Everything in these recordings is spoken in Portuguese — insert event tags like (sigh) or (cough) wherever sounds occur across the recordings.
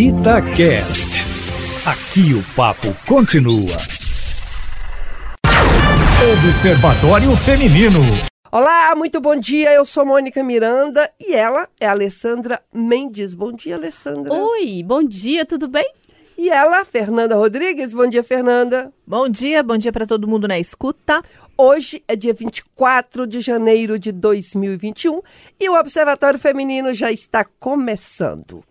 Itacast. Aqui o papo continua. Observatório Feminino. Olá, muito bom dia. Eu sou Mônica Miranda e ela é a Alessandra Mendes. Bom dia, Alessandra. Oi, bom dia, tudo bem? E ela, Fernanda Rodrigues. Bom dia, Fernanda. Bom dia, bom dia para todo mundo na escuta. Hoje é dia 24 de janeiro de 2021 e o Observatório Feminino já está começando.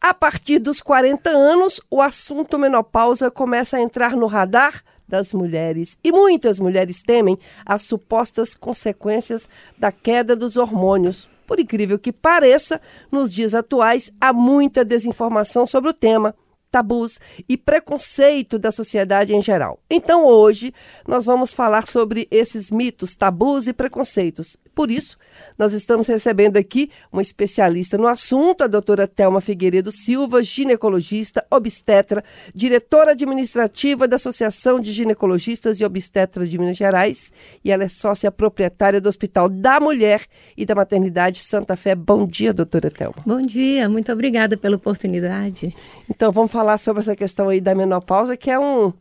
A partir dos 40 anos, o assunto menopausa começa a entrar no radar das mulheres. E muitas mulheres temem as supostas consequências da queda dos hormônios. Por incrível que pareça, nos dias atuais há muita desinformação sobre o tema tabus e preconceito da sociedade em geral. Então, hoje, nós vamos falar sobre esses mitos, tabus e preconceitos. Por isso, nós estamos recebendo aqui uma especialista no assunto, a doutora Thelma Figueiredo Silva, ginecologista, obstetra, diretora administrativa da Associação de Ginecologistas e Obstetras de Minas Gerais, e ela é sócia proprietária do Hospital da Mulher e da Maternidade Santa Fé. Bom dia, doutora Thelma. Bom dia, muito obrigada pela oportunidade. Então, vamos falar sobre essa questão aí da menopausa, que é um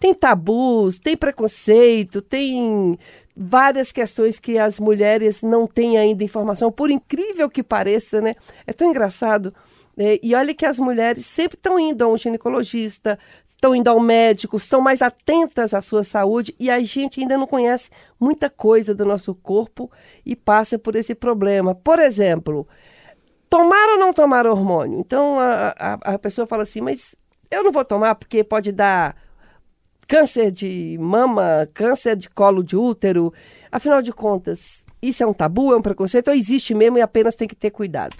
tem tabus, tem preconceito, tem várias questões que as mulheres não têm ainda informação, por incrível que pareça, né? É tão engraçado. Né? E olha que as mulheres sempre estão indo a um ginecologista, estão indo ao médico, estão mais atentas à sua saúde e a gente ainda não conhece muita coisa do nosso corpo e passa por esse problema. Por exemplo, tomar ou não tomar hormônio? Então a, a, a pessoa fala assim, mas eu não vou tomar porque pode dar câncer de mama, câncer de colo de útero. Afinal de contas, isso é um tabu, é um preconceito ou existe mesmo e apenas tem que ter cuidado?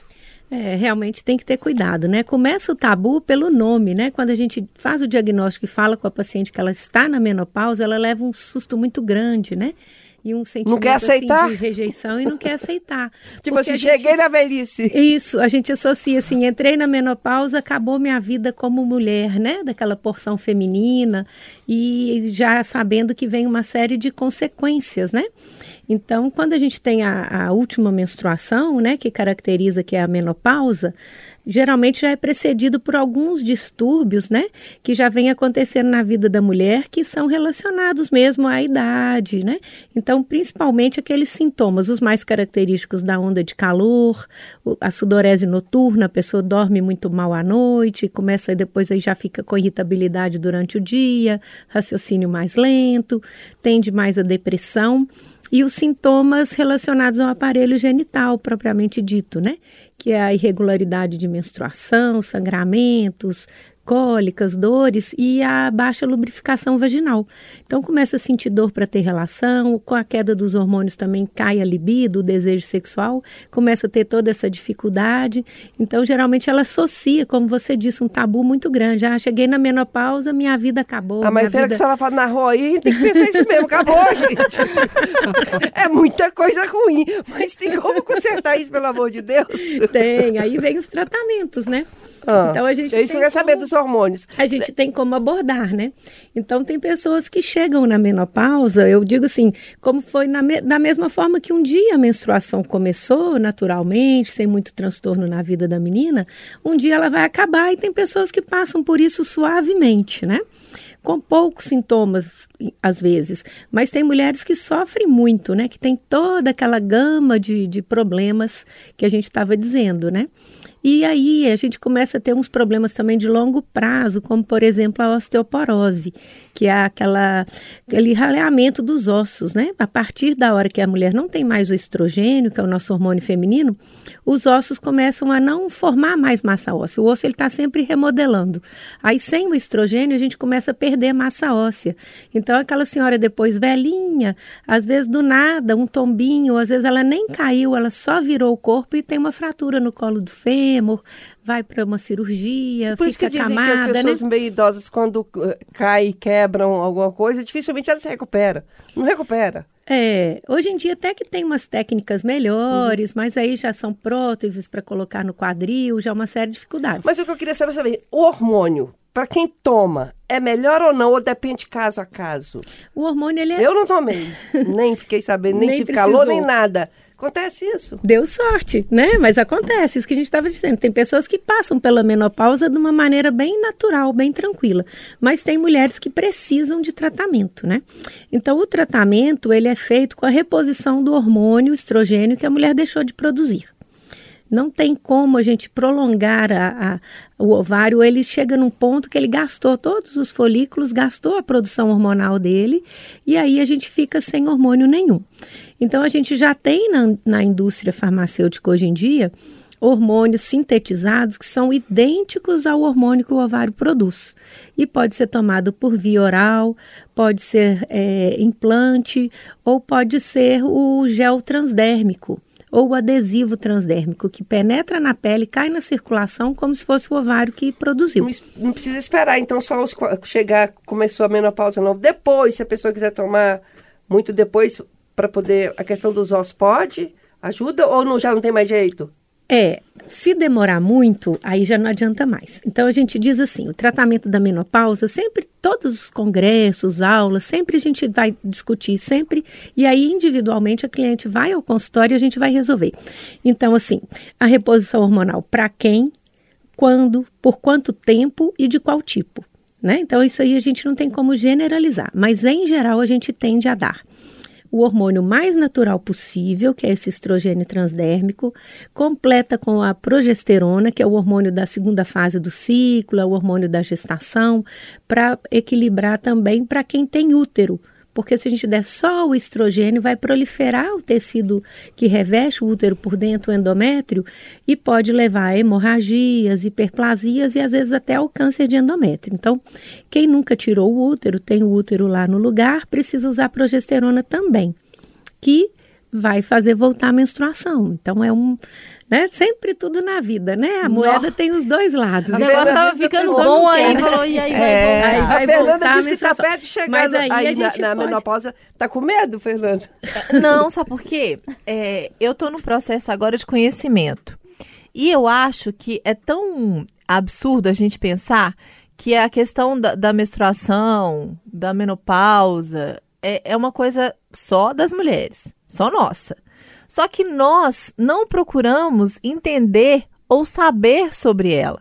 É, realmente tem que ter cuidado, né? Começa o tabu pelo nome, né? Quando a gente faz o diagnóstico e fala com a paciente que ela está na menopausa, ela leva um susto muito grande, né? E um sentimento não quer aceitar? Assim, de rejeição e não quer aceitar. (laughs) tipo assim, cheguei na velhice. Isso, a gente associa assim, entrei na menopausa, acabou minha vida como mulher, né? Daquela porção feminina e já sabendo que vem uma série de consequências, né? Então, quando a gente tem a, a última menstruação, né, que caracteriza que é a menopausa, geralmente já é precedido por alguns distúrbios, né, que já vem acontecendo na vida da mulher, que são relacionados mesmo à idade, né? Então, principalmente aqueles sintomas, os mais característicos da onda de calor, a sudorese noturna, a pessoa dorme muito mal à noite, começa depois aí já fica com irritabilidade durante o dia, raciocínio mais lento, tende mais a depressão e os sintomas relacionados ao aparelho genital propriamente dito, né? Que é a irregularidade de menstruação, sangramentos, cólicas, dores e a baixa lubrificação vaginal. Então começa a sentir dor para ter relação, com a queda dos hormônios também cai a libido, o desejo sexual, começa a ter toda essa dificuldade. Então geralmente ela associa, como você disse, um tabu muito grande. Ah, cheguei na menopausa, minha vida acabou. Ah, mas vida... que se ela fala na rua aí, tem que pensar isso mesmo, acabou, (laughs) gente. é muita coisa ruim, mas tem como consertar isso, pelo amor de Deus? Tem, aí vem os tratamentos, né? Ah, então a gente é isso que eu quero saber dos hormônios. A gente tem como abordar, né? Então tem pessoas que chegam na menopausa, eu digo assim, como foi na me da mesma forma que um dia a menstruação começou naturalmente, sem muito transtorno na vida da menina, um dia ela vai acabar e tem pessoas que passam por isso suavemente, né? com poucos sintomas, às vezes. Mas tem mulheres que sofrem muito, né? Que tem toda aquela gama de, de problemas que a gente estava dizendo, né? E aí a gente começa a ter uns problemas também de longo prazo, como por exemplo a osteoporose, que é aquela, aquele raleamento dos ossos, né? A partir da hora que a mulher não tem mais o estrogênio, que é o nosso hormônio feminino, os ossos começam a não formar mais massa óssea. O osso ele está sempre remodelando. Aí sem o estrogênio a gente começa a perder massa óssea. Então aquela senhora depois velhinha, às vezes do nada, um tombinho, às vezes ela nem caiu, ela só virou o corpo e tem uma fratura no colo do fêmur fêmur, vai para uma cirurgia, Por fica isso que dizem camada, que as pessoas né? meio idosas, quando uh, caem, quebram alguma coisa, dificilmente elas se recuperam. Não recupera. É, hoje em dia até que tem umas técnicas melhores, uhum. mas aí já são próteses para colocar no quadril, já é uma série de dificuldades. Mas o que eu queria saber, saber o hormônio, para quem toma, é melhor ou não? Ou depende caso a caso? O hormônio, ele é... Eu não tomei, nem fiquei sabendo, nem, nem tive precisou. calor, nem nada. Acontece isso. Deu sorte, né? Mas acontece, isso que a gente estava dizendo. Tem pessoas que passam pela menopausa de uma maneira bem natural, bem tranquila. Mas tem mulheres que precisam de tratamento, né? Então, o tratamento, ele é feito com a reposição do hormônio estrogênio que a mulher deixou de produzir. Não tem como a gente prolongar a, a, o ovário. Ele chega num ponto que ele gastou todos os folículos, gastou a produção hormonal dele, e aí a gente fica sem hormônio nenhum. Então, a gente já tem na, na indústria farmacêutica hoje em dia hormônios sintetizados que são idênticos ao hormônio que o ovário produz. E pode ser tomado por via oral, pode ser é, implante ou pode ser o gel transdérmico ou o adesivo transdérmico que penetra na pele, cai na circulação como se fosse o ovário que produziu. Não, não precisa esperar, então só os, chegar, começou a menopausa não. Depois, se a pessoa quiser tomar muito depois para poder a questão dos ossos pode ajuda ou não, já não tem mais jeito? É, se demorar muito, aí já não adianta mais. Então a gente diz assim, o tratamento da menopausa, sempre, todos os congressos, aulas, sempre a gente vai discutir, sempre, e aí individualmente a cliente vai ao consultório e a gente vai resolver. Então, assim, a reposição hormonal para quem, quando, por quanto tempo e de qual tipo. Né? Então, isso aí a gente não tem como generalizar, mas em geral a gente tende a dar o hormônio mais natural possível, que é esse estrogênio transdérmico, completa com a progesterona, que é o hormônio da segunda fase do ciclo, é o hormônio da gestação, para equilibrar também para quem tem útero porque se a gente der só o estrogênio, vai proliferar o tecido que reveste o útero por dentro, o endométrio, e pode levar a hemorragias, hiperplasias e às vezes até ao câncer de endométrio. Então, quem nunca tirou o útero, tem o útero lá no lugar, precisa usar progesterona também, que vai fazer voltar a menstruação. Então, é um né? Sempre tudo na vida, né? A moeda Nossa. tem os dois lados. O negócio estava ficando bom aí, falou, e aí vai é, Aí vai a Fernanda disse que está perto de chegar Mas aí, aí na, na pode... menopausa. Tá com medo, Fernanda? (laughs) Não, sabe por quê? É, eu estou no processo agora de conhecimento. E eu acho que é tão absurdo a gente pensar que a questão da, da menstruação, da menopausa, é, é uma coisa só das mulheres, só nossa. Só que nós não procuramos entender ou saber sobre ela.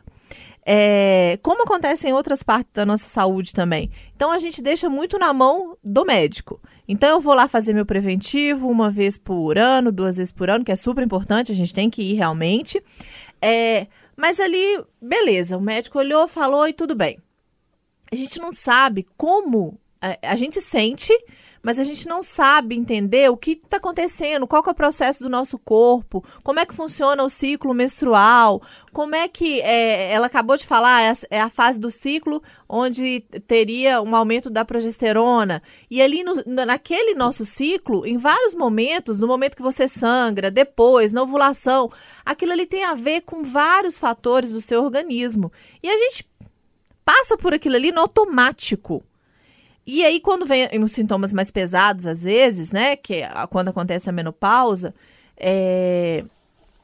É, como acontece em outras partes da nossa saúde também. Então a gente deixa muito na mão do médico. Então eu vou lá fazer meu preventivo uma vez por ano, duas vezes por ano, que é super importante, a gente tem que ir realmente. É, mas ali, beleza, o médico olhou, falou e tudo bem. A gente não sabe como a, é, a gente sente mas a gente não sabe entender o que está acontecendo, qual é o processo do nosso corpo, como é que funciona o ciclo menstrual, como é que é, ela acabou de falar, é a, é fase do ciclo onde teria um aumento da progesterona. E ali no, naquele nosso ciclo, em vários momentos, no momento que você sangra, depois, na ovulação, aquilo ali tem a ver com vários fatores do seu organismo. E a gente passa por aquilo ali no automático. E aí, quando vem os sintomas mais pesados, às vezes, né? Que é quando acontece a menopausa, é,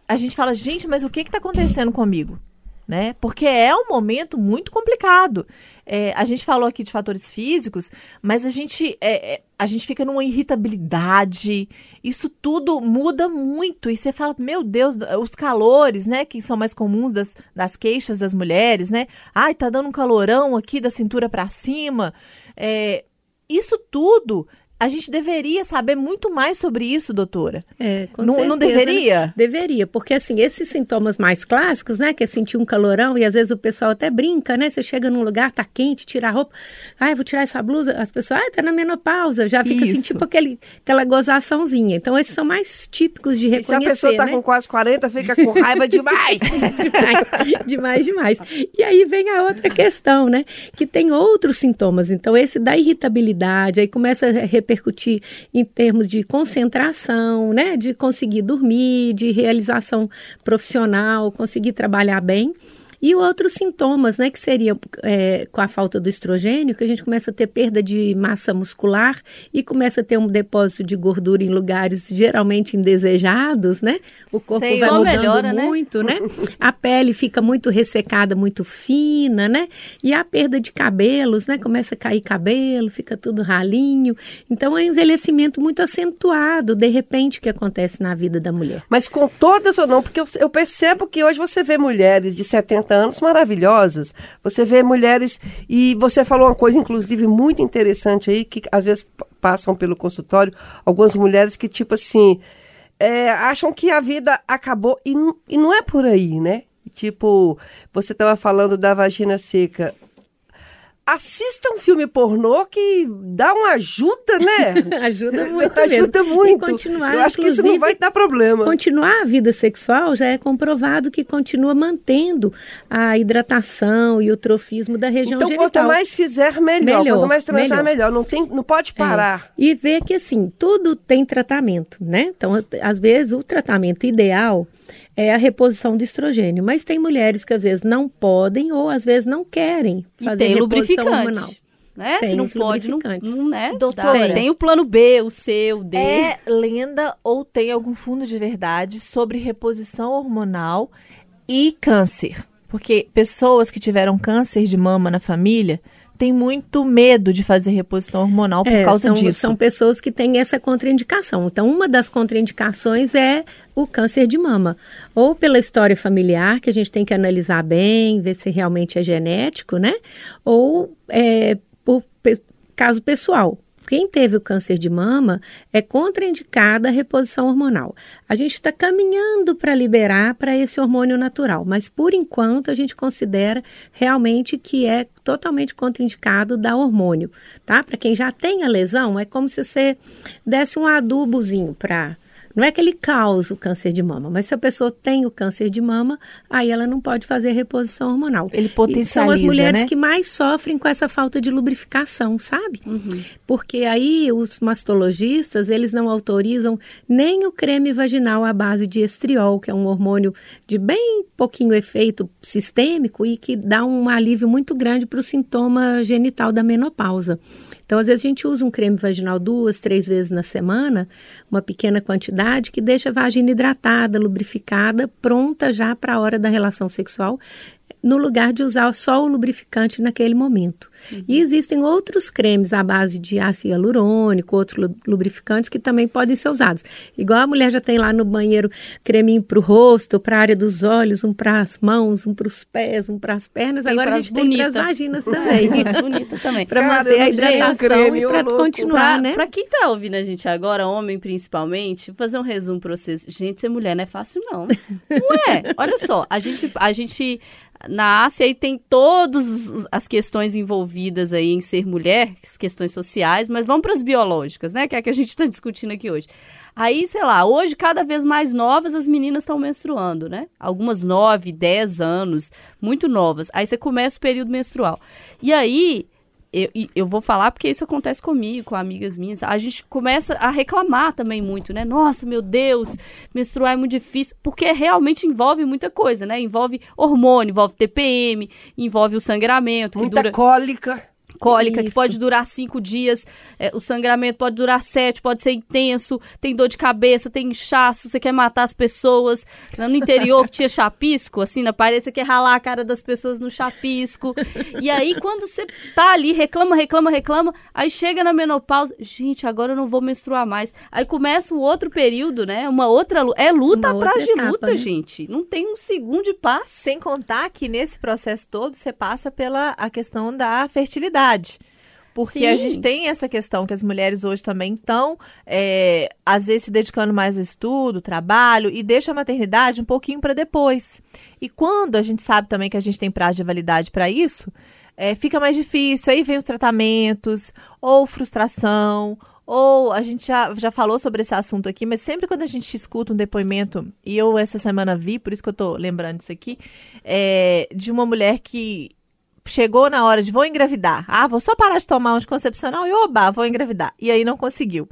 a gente fala, gente, mas o que está acontecendo comigo? Né? Porque é um momento muito complicado. É, a gente falou aqui de fatores físicos, mas a gente, é, é, a gente fica numa irritabilidade. Isso tudo muda muito. E você fala, meu Deus, os calores, né? Que são mais comuns das, das queixas das mulheres, né? Ai, tá dando um calorão aqui da cintura para cima. É, isso tudo a gente deveria saber muito mais sobre isso, doutora. É, com não, certeza, não deveria? Né? Deveria, porque assim, esses sintomas mais clássicos, né, que é sentir um calorão e às vezes o pessoal até brinca, né? Você chega num lugar, tá quente, tira a roupa, ai, vou tirar essa blusa, as pessoas, ai, tá na menopausa, já fica assim, isso. assim, tipo aquele, aquela gozaçãozinha. Então, esses são mais típicos de reconhecer, e se a pessoa tá né? com quase 40, fica com raiva demais. (laughs) demais. demais, demais. E aí vem a outra questão, né, que tem outros sintomas. Então, esse da irritabilidade, aí começa a repercutir em termos de concentração, né, de conseguir dormir, de realização profissional, conseguir trabalhar bem. E outros sintomas, né, que seria é, com a falta do estrogênio, que a gente começa a ter perda de massa muscular e começa a ter um depósito de gordura em lugares geralmente indesejados, né? O corpo Sei, vai mudando melhora, né? muito, né? (laughs) A pele fica muito ressecada, muito fina, né? E a perda de cabelos, né? Começa a cair cabelo, fica tudo ralinho. Então é um envelhecimento muito acentuado, de repente, que acontece na vida da mulher. Mas com todas ou não, porque eu, eu percebo que hoje você vê mulheres de 70 anos maravilhosas, você vê mulheres, e você falou uma coisa, inclusive, muito interessante aí, que às vezes passam pelo consultório, algumas mulheres que, tipo assim, é, acham que a vida acabou, e, e não é por aí, né? Tipo, você estava falando da vagina seca. Assista um filme pornô que dá uma ajuda, né? (laughs) Ajuda (laughs) muito Ajuda mesmo. muito. E continuar, Eu acho que isso não vai dar problema. Continuar a vida sexual já é comprovado que continua mantendo a hidratação e o trofismo da região Então, genital. quanto mais fizer, melhor. Melhor, Quanto mais transar, melhor. melhor. Não, tem, não pode parar. É. E ver que, assim, tudo tem tratamento, né? Então, às vezes, o tratamento ideal é a reposição do estrogênio. Mas tem mulheres que, às vezes, não podem ou, às vezes, não querem E fazer tem reposição hormonal. Né? Tem Se não pode, não, lubrificantes. não né? Doutora. Dá. Tem o plano B, o C, o D. É lenda ou tem algum fundo de verdade sobre reposição hormonal e câncer? Porque pessoas que tiveram câncer de mama na família têm muito medo de fazer reposição hormonal por É, causa são, disso. São pessoas que têm essa contraindicação. Então, uma das contraindicações é o câncer de mama. Ou pela história familiar, que a gente tem que analisar bem, ver se realmente é genético, né? Ou é, por caso pessoal. Quem teve o câncer de mama é contraindicada a reposição hormonal. A gente está caminhando para liberar para esse hormônio natural, mas por enquanto a gente considera realmente que é totalmente contraindicado dar hormônio, tá? Para quem já tem a lesão, é como se você desse um adubozinho para não é que ele causa o câncer de mama, mas se a pessoa tem o câncer de mama, aí ela não pode fazer reposição hormonal. Ele E são as potencializa, mulheres né? que mais sofrem com essa falta de lubrificação, sabe? Porque aí os mastologistas, eles não autorizam nem o creme vaginal à base de estriol, que é um hormônio de bem pouquinho efeito sistêmico e que dá um alívio muito grande para o sintoma genital da menopausa. Então, às vezes a gente usa um creme vaginal duas, três vezes na semana, uma pequena quantidade que deixa a vagina hidratada, lubrificada, pronta já para a hora da relação sexual no lugar de usar só o lubrificante naquele momento. E existem outros cremes à base de ácido hialurônico, outros lu- lubrificantes que também podem ser usados. Igual a mulher já tem lá no banheiro creminho para o rosto, para a área dos olhos, um para as mãos, um para os pés, um para as pernas. Tem Agora a gente tem para as bonita. vaginas (laughs) também. Isso, bonita também. para manter a hidratação creme, e para continuar, Pra, né? pra quem tá ouvindo a gente agora, homem principalmente, vou fazer um resumo pra vocês. Gente, ser mulher não é fácil, não. (laughs) Não é. Olha só, a gente, a gente nasce aí tem todas as questões envolvidas aí em ser mulher, as questões sociais, mas vamos pras biológicas, né? Que é a que a gente tá discutindo aqui hoje. Aí, sei lá, hoje cada vez mais novas as meninas estão menstruando, né? Algumas 9, 10 anos, muito novas. Aí você começa o período menstrual. E aí, eu, eu vou falar porque isso acontece comigo, com amigas minhas. A gente começa a reclamar também muito, né? Nossa, meu Deus, menstruar é muito difícil, porque realmente envolve muita coisa, né? Envolve hormônio, envolve TPM, envolve o sangramento, que Muita dura cólica. Cólica, que Isso. pode durar cinco dias, é, o sangramento pode durar sete, pode ser intenso, tem dor de cabeça, tem inchaço, você quer matar as pessoas. No interior que tinha chapisco, assim, na parede, você quer ralar a cara das pessoas no chapisco. E aí, quando você tá ali, reclama, reclama, reclama, aí chega na menopausa, gente, agora eu não vou menstruar mais. Aí começa o outro período, né? Uma outra luta. É luta Uma atrás de etapa, luta, né? gente. Não tem um segundo de paz. Sem contar que nesse processo todo você passa pela a questão da fertilidade. Porque Sim. a gente tem essa questão que as mulheres hoje também estão, é, às vezes, se dedicando mais ao estudo, trabalho, e deixa a maternidade um pouquinho para depois. E quando a gente sabe também que a gente tem prazo de validade para isso, é, fica mais difícil. Aí vem os tratamentos, ou frustração, ou a gente já, já falou sobre esse assunto aqui, mas sempre quando a gente escuta um depoimento, e eu essa semana vi, por isso que eu tô lembrando disso aqui, é, de uma mulher que chegou na hora de vou engravidar. Ah, vou só parar de tomar um anticoncepcional e oba, vou engravidar. E aí não conseguiu.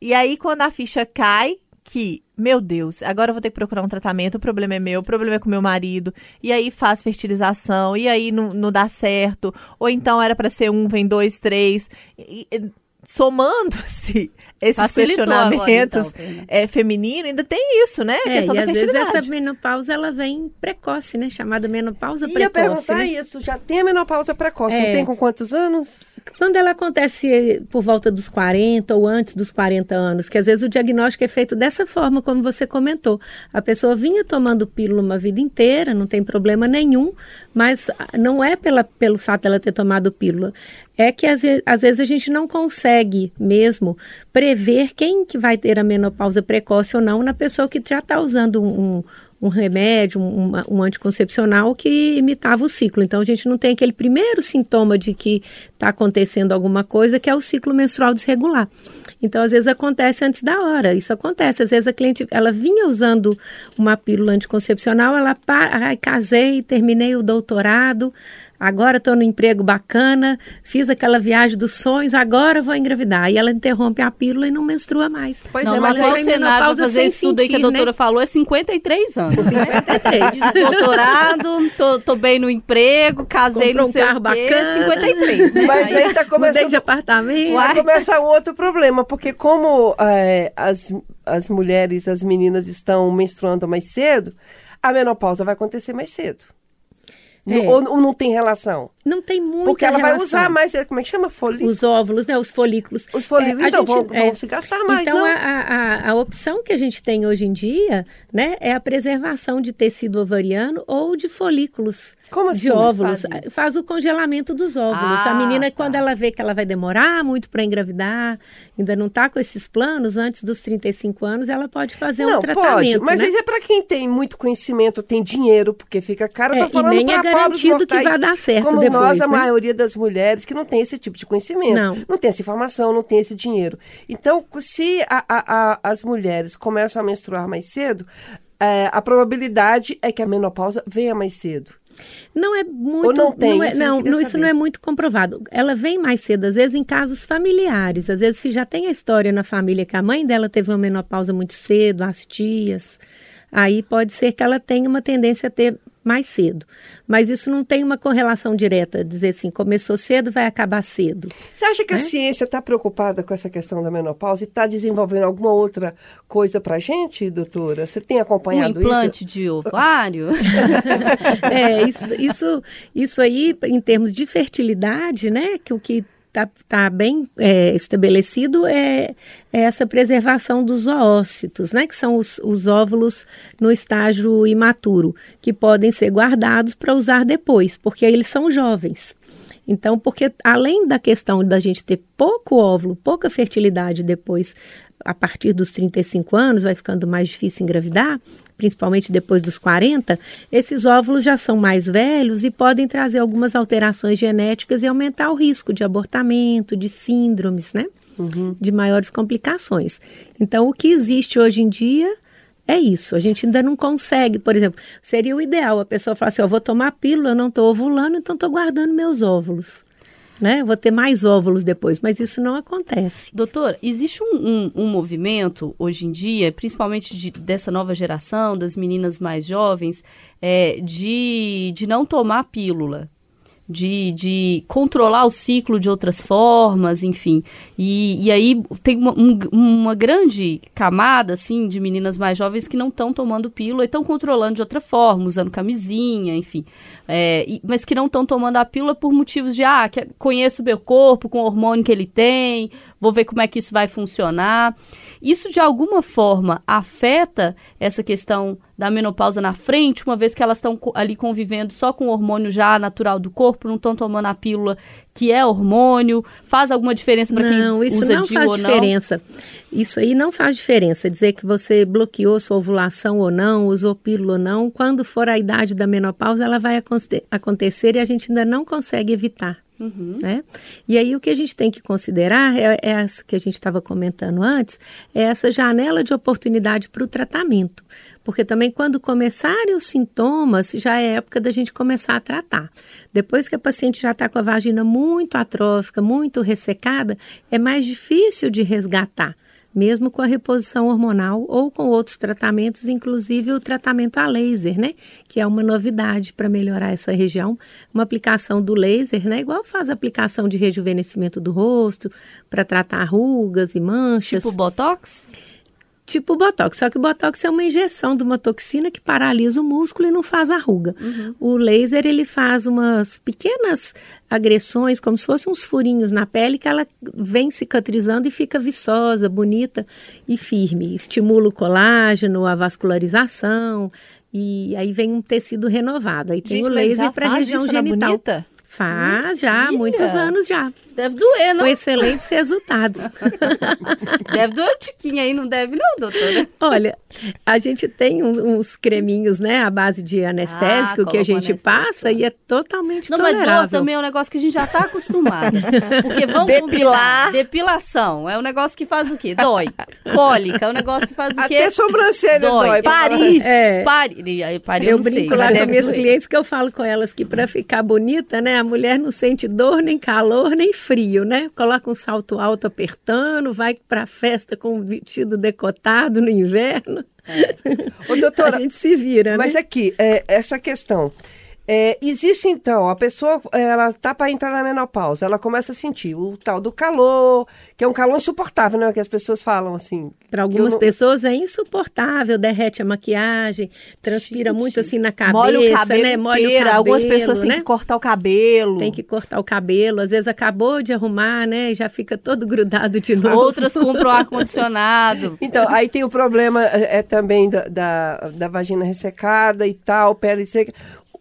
E aí quando a ficha cai, que, meu Deus, agora eu vou ter que procurar um tratamento, o problema é meu, o problema é com meu marido, e aí faz fertilização, e aí não, não dá certo, ou então era para ser um, vem dois, três. E, somando-se esses Facilitou questionamentos agora, então, é, feminino, ainda tem isso, né? A É, questão e da às vezes essa menopausa ela vem precoce, né? Chamada menopausa Ia precoce. perguntar né? isso, já tem a menopausa precoce, não É. tem com quantos anos? Quando ela acontece por volta dos 40 ou antes dos 40 anos, que às vezes o diagnóstico é feito dessa forma, como você comentou. A pessoa vinha tomando pílula uma vida inteira, não tem problema nenhum, mas não é pela, pelo fato dela ter tomado pílula. É que às, às vezes a gente não consegue mesmo prever quem que vai ter a menopausa precoce ou não na pessoa que já está usando um, um- remédio, um, um anticoncepcional que imitava o ciclo. Então, a gente não tem aquele primeiro sintoma de que está acontecendo alguma coisa, que é o ciclo menstrual desregular. Então, às vezes acontece antes da hora. Isso acontece. Às vezes a cliente, ela vinha usando uma pílula anticoncepcional, ela, casei, terminei o doutorado, agora estou no emprego bacana, fiz aquela viagem dos sonhos, agora vou engravidar. E ela interrompe a pílula e não menstrua mais. Pois não, é, mas mas o cenário para fazer sem esse tudo aí que a sentir, doutora né? falou é 53 anos, né? 53. Doutorado, tô, tô bem no emprego, casei Comprou no um sei carro quê, bacana. 53, né? Mas aí tá Mudei começando de apartamento. Vai começar um outro problema, porque como é, as, as mulheres, as meninas estão menstruando mais cedo, a menopausa vai acontecer mais cedo. É. Ou, ou não tem relação? Não tem muita Porque ela vai relação. usar mais, como é que chama? Folículo? Os óvulos, né? Os folículos. Os folículos, É, então, gente- vão, vão é, se gastar mais, então? A, a, a opção que a gente tem hoje em dia, né, é a preservação de tecido ovariano ou de folículos Como assim de óvulos. faz? Faz, o congelamento dos óvulos. Ah, a menina, tá. quando ela vê que ela vai demorar muito para engravidar, ainda não está com esses planos, antes dos 35 anos, ela pode fazer não, um tratamento. pode, mas né? isso é para quem tem muito conhecimento, tem dinheiro, porque fica caro. Tô É, e falando garantido que vai dar certo como depois, nós, a né? maioria das mulheres que não tem esse tipo de conhecimento, Não. tem essa informação, não tem esse dinheiro. Então, se a- a- a- as mulheres começam a menstruar mais cedo, é, a probabilidade é que a menopausa venha mais cedo. Não é muito. Ou não tem? é- Isso não, não, isso não é muito comprovado. Ela vem mais cedo, às vezes, em casos familiares. Às vezes, se já tem a história na família que a mãe dela teve uma menopausa muito cedo, as tias, aí pode ser que ela tenha uma tendência a ter mais cedo. Mas isso não tem uma correlação direta, dizer assim, começou cedo, vai acabar cedo. Você acha que a ciência está preocupada com essa questão da menopausa e está desenvolvendo alguma outra coisa para gente, doutora? Você tem Um acompanhado implante de ovário. (laughs) É, isso, isso, isso aí, em termos de fertilidade, né, que o que está tá bem é, estabelecido é, é essa preservação dos zoócitos, né, que são os, os óvulos no estágio imaturo, que podem ser guardados para usar depois, porque eles são jovens. Então, porque além da questão da gente ter pouco óvulo, pouca fertilidade depois, a partir dos 35 anos, vai ficando mais difícil engravidar, principalmente depois dos 40, esses óvulos já são mais velhos e podem trazer algumas alterações genéticas e aumentar o risco de abortamento, de síndromes, né? De maiores complicações. Então, o que existe hoje em dia é isso. A gente ainda não consegue, por exemplo, seria o ideal a pessoa falar assim: eu vou tomar pílula, eu não estou ovulando, então estou guardando meus óvulos. Né? Vou ter mais óvulos depois, mas isso não acontece. Doutor, existe um, um- um movimento hoje em dia, principalmente de- dessa nova geração, das meninas mais jovens, é, de, de não tomar pílula. De, de controlar o ciclo de outras formas, enfim. E, e aí tem uma, um- uma grande camada, assim, de meninas mais jovens que não estão tomando pílula e estão controlando de outra forma, usando camisinha, enfim. É, e- mas que não estão tomando a pílula por motivos de, ah, que, conheço o meu corpo com o hormônio que ele tem, vou ver como é que isso vai funcionar. Isso, de alguma forma, afeta essa questão da menopausa na frente, uma vez que elas estão ali convivendo só com o hormônio já natural do corpo, não estão tomando a pílula que é hormônio? Faz alguma diferença para quem Não, isso usa não DIU faz ou não? diferença. Isso aí não faz diferença. Dizer que você bloqueou sua ovulação ou não, usou pílula ou não, quando for a idade da menopausa, ela vai aconte- acontecer e a gente ainda não consegue evitar. Né? E aí o que a gente tem que considerar é, é essa que a gente estava comentando antes, é essa janela de oportunidade para o tratamento. Porque também quando começarem os sintomas, já é época da gente começar a tratar. Depois que a paciente já está com a vagina muito atrófica, muito ressecada, é mais difícil de resgatar. Mesmo com a reposição hormonal ou com outros tratamentos, inclusive o tratamento a laser, né? Que é uma novidade para melhorar essa região. Uma aplicação do laser, né? Igual faz a aplicação de rejuvenescimento do rosto, para tratar rugas e manchas. Tipo Botox? Tipo Botox. Só que o Botox é uma injeção de uma toxina que paralisa o músculo e não faz a ruga. Uhum. O laser, ele faz umas pequenas agressões, como se fossem uns furinhos na pele, que ela vem cicatrizando e fica viçosa, bonita e firme. Estimula o colágeno, a vascularização, e aí vem um tecido renovado. Aí tem Gente, o laser para a região genital. Faz já, muitos anos já. Isso deve doer, não? Com excelentes resultados. (laughs) Deve doer um tiquinho aí, não deve não, doutora? Olha, a gente tem um- uns creminhos, né, à base de anestésico Ah, que a gente passa e é totalmente Não, mas dor tolerável. também é um negócio que a gente já tá acostumada. (laughs) Porque vamos Depilar. combinar. Depilação é um negócio que faz o quê? Dói. Cólica é um negócio que faz o quê? Até sobrancelha Dói. dói. Parir. É. Pare, e aí, pare, eu, Eu não sei, brinco lá com minhas doer. clientes que eu falo com elas que para ficar bonita, né, a mulher não sente dor, nem calor, nem frio, né? Coloca um salto alto apertando, vai pra festa com um vestido decotado no inverno. Ô, doutora, (laughs) a gente se vira, Mas né? aqui, é, essa questão. É, existe então, a pessoa ela tá para entrar na menopausa, ela começa a sentir o tal do calor, que é um calor insuportável, né? Que as pessoas falam assim. Para algumas não- pessoas é insuportável, derrete a maquiagem, transpira muito assim na cabeça, Molha o cabelo né? Molha o cabelo, Algumas pessoas têm né? que cortar o cabelo. Tem que cortar o cabelo, às vezes acabou de arrumar, né? E já fica todo grudado de novo. Outras compram ar-condicionado. (laughs) Então, aí tem o problema é, é também da, da, da vagina ressecada e tal, pele seca.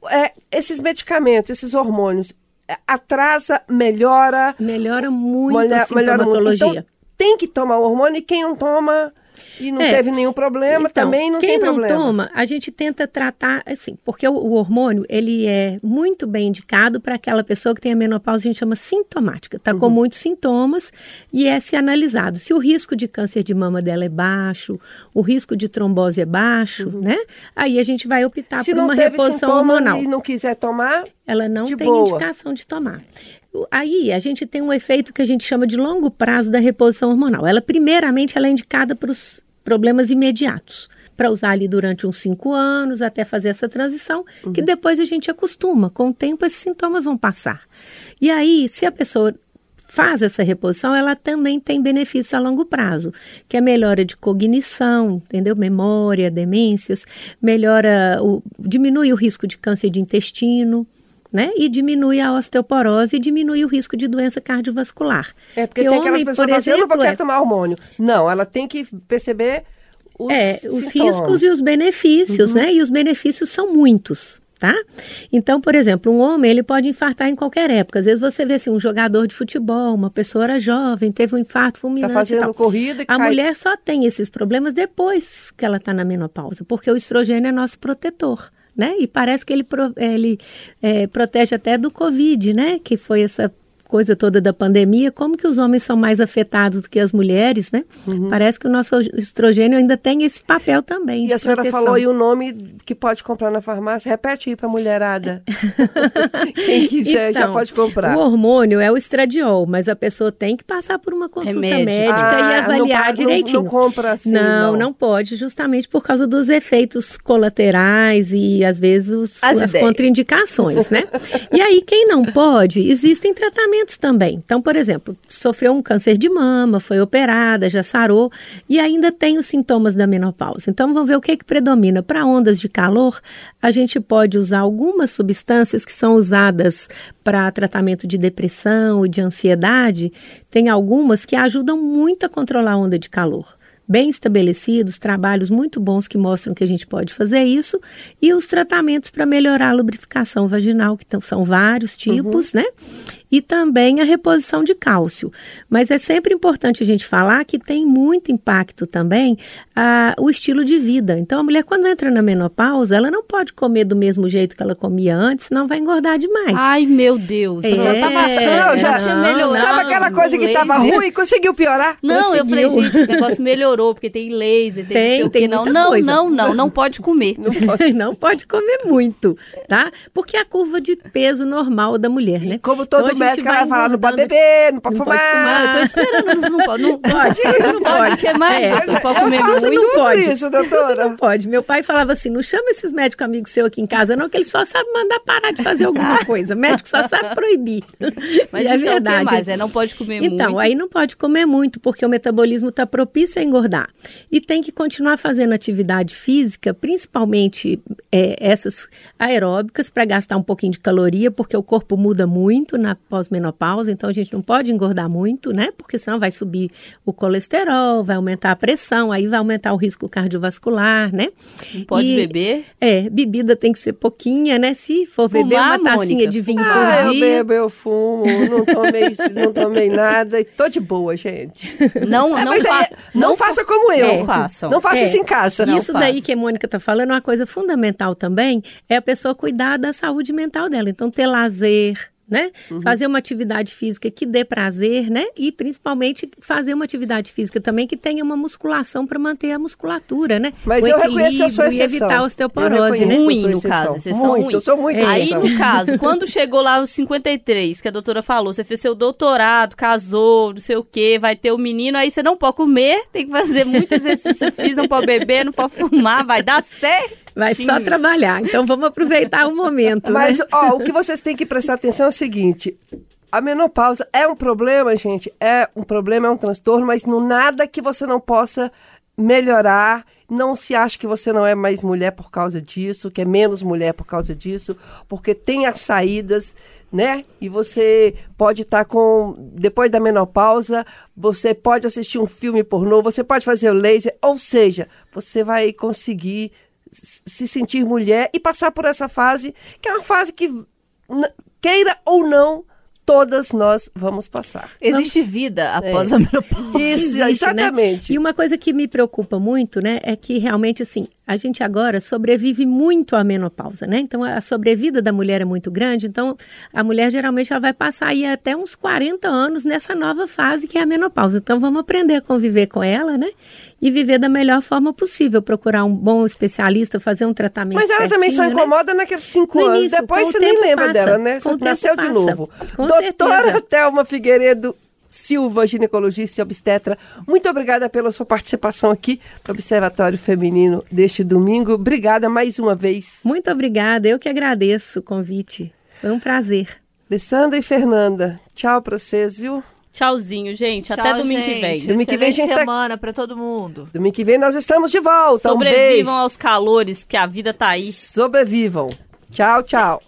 É, esses medicamentos, esses hormônios, é, atrasa, melhora, Melhora muito a melhora muito. sintomatologia. Então, tem que tomar o hormônio e quem não toma e não É. teve nenhum problema, Então, também não quem tem não problema. toma, a gente tenta tratar assim, porque o, o hormônio ele é muito bem indicado para aquela pessoa que tem a menopausa, a gente chama sintomática, tá Uhum. com muitos sintomas e é se analisado se o risco de câncer de mama dela é baixo, o risco de trombose é baixo, né? Aí a gente vai optar Uhum. Se por não uma teve reposição sintoma hormonal. e não quiser tomar, Ela não De tem boa. indicação de tomar. Aí a gente tem um efeito que a gente chama de longo prazo da reposição hormonal. Ela, primeiramente, ela é indicada para os problemas imediatos. Para usar ali durante uns cinco anos, até fazer essa transição, que depois a gente acostuma. Com o tempo, esses sintomas vão passar. E aí, se a pessoa faz essa reposição, ela também tem benefícios a longo prazo, que é melhora de cognição, entendeu? Memória, demências, melhora, o, diminui o risco de câncer de intestino, né? E diminui a osteoporose e diminui o risco de doença cardiovascular. é porque Que tem aquelas homem, pessoas por que assim, eu não vou querer é- tomar hormônio. Não, ela tem que perceber os É, os sintomas. riscos e os benefícios, né? E os benefícios são muitos, tá? Então, por exemplo, um homem, ele pode infartar em qualquer época. Às vezes você vê assim, um jogador de futebol, uma pessoa era jovem, teve um infarto Tá fulminante e fazendo corrida A cai. mulher só tem esses problemas depois que ela está na menopausa, porque o estrogênio é nosso protetor, né? E parece que ele, ele é, protege até do Covid, né? Que foi essa coisa toda da pandemia, como que os homens são mais afetados do que as mulheres, né? Parece que o nosso estrogênio ainda tem esse papel também Uhum. E de a senhora proteção. falou aí o nome que pode comprar na farmácia. Repete aí pra mulherada. (laughs) Quem quiser já Então, pode comprar. O hormônio é o estradiol, mas a pessoa tem que passar por uma consulta Remédio. médica Ah, e não avaliar não- direitinho. não compra assim, Não, não. não pode, justamente por causa dos efeitos colaterais e às vezes os- As as, contraindicações, né? (laughs) e aí quem não pode, existem tratamentos também. Então, por exemplo, sofreu um câncer de mama, foi operada, já sarou e ainda tem os sintomas da menopausa. Então, vamos ver o que, que predomina. Para ondas de calor, a gente pode usar algumas substâncias que são usadas para tratamento de depressão e de ansiedade. Tem algumas que ajudam muito a controlar a onda de calor bem estabelecidos, trabalhos muito bons que mostram que a gente pode fazer isso, e os tratamentos para melhorar a lubrificação vaginal, que são vários tipos, né? E também a reposição de cálcio. Mas é sempre importante a gente falar que tem muito impacto também ah, o estilo de vida. Então, a mulher, quando entra na menopausa, ela não pode comer do mesmo jeito que ela comia antes, senão vai engordar demais. Ai, meu Deus. Eu já É, tava achando Não, que já- tinha não, melhorado. Sabe aquela coisa que o tava laser? ruim e conseguiu piorar? Não, eu falei, Conseguiu. gente, esse negócio melhorou, porque tem laser, tem, Tem, não sei o tem quê. Não, muita não, coisa. não, não, não pode comer. Não pode (laughs) comer muito, tá? Porque é a curva de peso normal da mulher, né? E como todo Então, médico vai vai falar, não pode beber, não pode Não pode fumar. fumar. Eu tô esperando, não pode. Não pode. Pode, Não pode. Mais? É. doutor? Pode comer muito? pode. isso, doutora. Não pode. Meu pai falava assim: não chama esses médicos amigos seus aqui em casa, não, que eles só sabem mandar parar de fazer alguma (laughs) coisa. Médico só sabe proibir. Mas e é então, o verdade. mais? É, não pode comer Então, muito. aí não pode comer muito, porque o metabolismo está propício a engordar. E tem que continuar fazendo atividade física, principalmente é, essas aeróbicas, para gastar um pouquinho de caloria, porque o corpo muda muito na pós-menopausa, então a gente não pode engordar muito, né? Porque senão vai subir o colesterol, vai aumentar a pressão, aí vai aumentar o risco cardiovascular, né? Não pode E- beber. É, bebida tem que ser pouquinha, né? Se for beber Fumar, uma tacinha Mônica, de vinho Ah, por eu dia. bebo, eu fumo, não tomei, não tomei nada e tô de boa, gente. Não, É, não, fa aí, não, faça como eu. Não façam. Não faça É. isso em casa. Não Isso daí que a Mônica está falando é uma coisa fundamental também, é a pessoa cuidar da saúde mental dela. Então, ter lazer, né? Uhum. Fazer uma atividade física que dê prazer, né? E principalmente fazer uma atividade física também que tenha uma musculação para manter a musculatura, né? Mas O eu reconheço que eu sou exceção. E evitar a osteoporose, né? Ruim, no caso, exceção Muito, ruim. eu sou muito Aí, exceção. no caso, quando chegou lá os 53, que a doutora falou, você fez seu doutorado, casou, não sei o quê, vai ter o menino, aí você não pode comer, tem que fazer muito exercício físico, não pode beber, não pode fumar, vai dar certo. Vai só trabalhar. Então, vamos aproveitar o momento, Mas, né? ó, o que vocês têm que prestar atenção é o seguinte. A menopausa é um problema, gente. É um problema, é um transtorno, mas não nada que você não possa melhorar. Não se ache que você não é mais mulher por causa disso, que é menos mulher por causa disso, porque tem as saídas, né? E você pode estar com. Depois da menopausa, você pode assistir um filme pornô, você pode fazer o laser, ou seja, você vai conseguir se sentir mulher e passar por essa fase, que é uma fase que, queira ou não, todas nós vamos passar. Existe vida após É. a menopausa. Isso, Existe, né? exatamente. E uma coisa que me preocupa muito, né, é que realmente assim, a gente agora sobrevive muito à menopausa, né? Então a sobrevida da mulher é muito grande, então a mulher geralmente ela vai passar aí até uns 40 anos nessa nova fase que é a menopausa. Então vamos aprender a conviver com ela, né? E viver da melhor forma possível, procurar um bom especialista, fazer um tratamento Mas ela também só certinho, né? incomoda naqueles cinco No anos. início, Depois você nem lembra passa, dela, né? Você nasceu de passa. novo. Com Doutora certeza. Thelma Figueiredo Silva, ginecologista e obstetra, muito obrigada pela sua participação aqui no Observatório Feminino deste domingo. Obrigada mais uma vez. Muito obrigada, eu que agradeço o convite. Foi um prazer. Alessandra e Fernanda, tchau pra vocês, viu? Tchauzinho, gente. Tchau, Até domingo que gente. vem. Domingo que vem gente tá- semana pra todo mundo. Domingo que vem nós estamos de volta. Um beijo. Sobrevivam aos calores, porque a vida tá aí. Sobrevivam. Tchau, tchau.